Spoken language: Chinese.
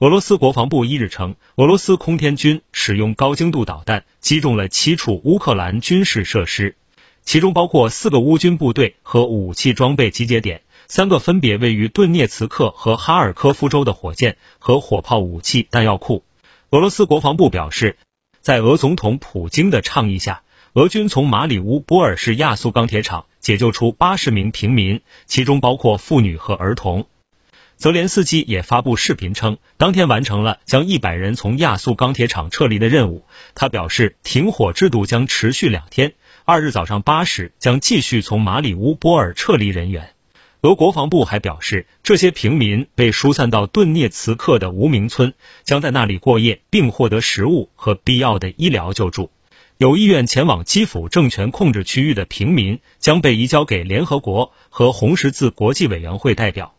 俄罗斯国防部一日称，俄罗斯空天军使用高精度导弹击中了七处乌克兰军事设施，其中包括四个乌军部队和武器装备集结点，三个分别位于顿涅茨克和哈尔科夫州的火箭和火炮武器弹药库。俄罗斯国防部表示，在俄总统普京的倡议下，俄军从马里乌波尔市亚速钢铁厂解救出八十名平民，其中包括妇女和儿童。泽连斯基也发布视频称，当天完成了将一百人从亚速钢铁厂撤离的任务。他表示，停火制度将持续两天，二日早上八时将继续从马里乌波尔撤离人员。俄国防部还表示，这些平民被疏散到顿涅茨克的无名村，将在那里过夜，并获得食物和必要的医疗救助。有意愿前往基辅政权控制区域的平民将被移交给联合国和红十字国际委员会代表。